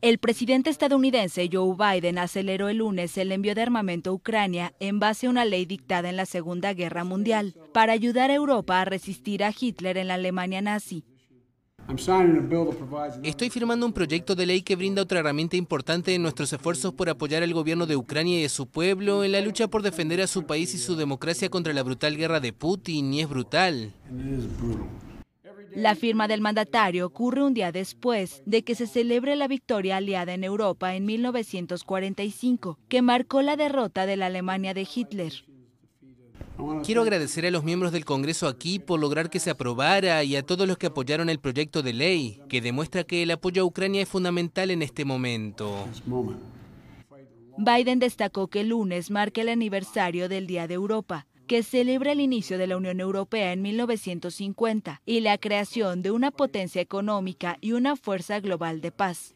El presidente estadounidense Joe Biden aceleró el lunes el envío de armamento a Ucrania en base a una ley dictada en la Segunda Guerra Mundial para ayudar a Europa a resistir a Hitler en la Alemania nazi. Estoy firmando un proyecto de ley que brinda otra herramienta importante en nuestros esfuerzos por apoyar al gobierno de Ucrania y a su pueblo en la lucha por defender a su país y su democracia contra la brutal guerra de Putin, y es brutal. La firma del mandatario ocurre un día después de que se celebre la victoria aliada en Europa en 1945, que marcó la derrota de la Alemania de Hitler. Quiero agradecer a los miembros del Congreso aquí por lograr que se aprobara y a todos los que apoyaron el proyecto de ley, que demuestra que el apoyo a Ucrania es fundamental en este momento. Biden destacó que el lunes marca el aniversario del Día de Europa, que celebra el inicio de la Unión Europea en 1950 y la creación de una potencia económica y una fuerza global de paz.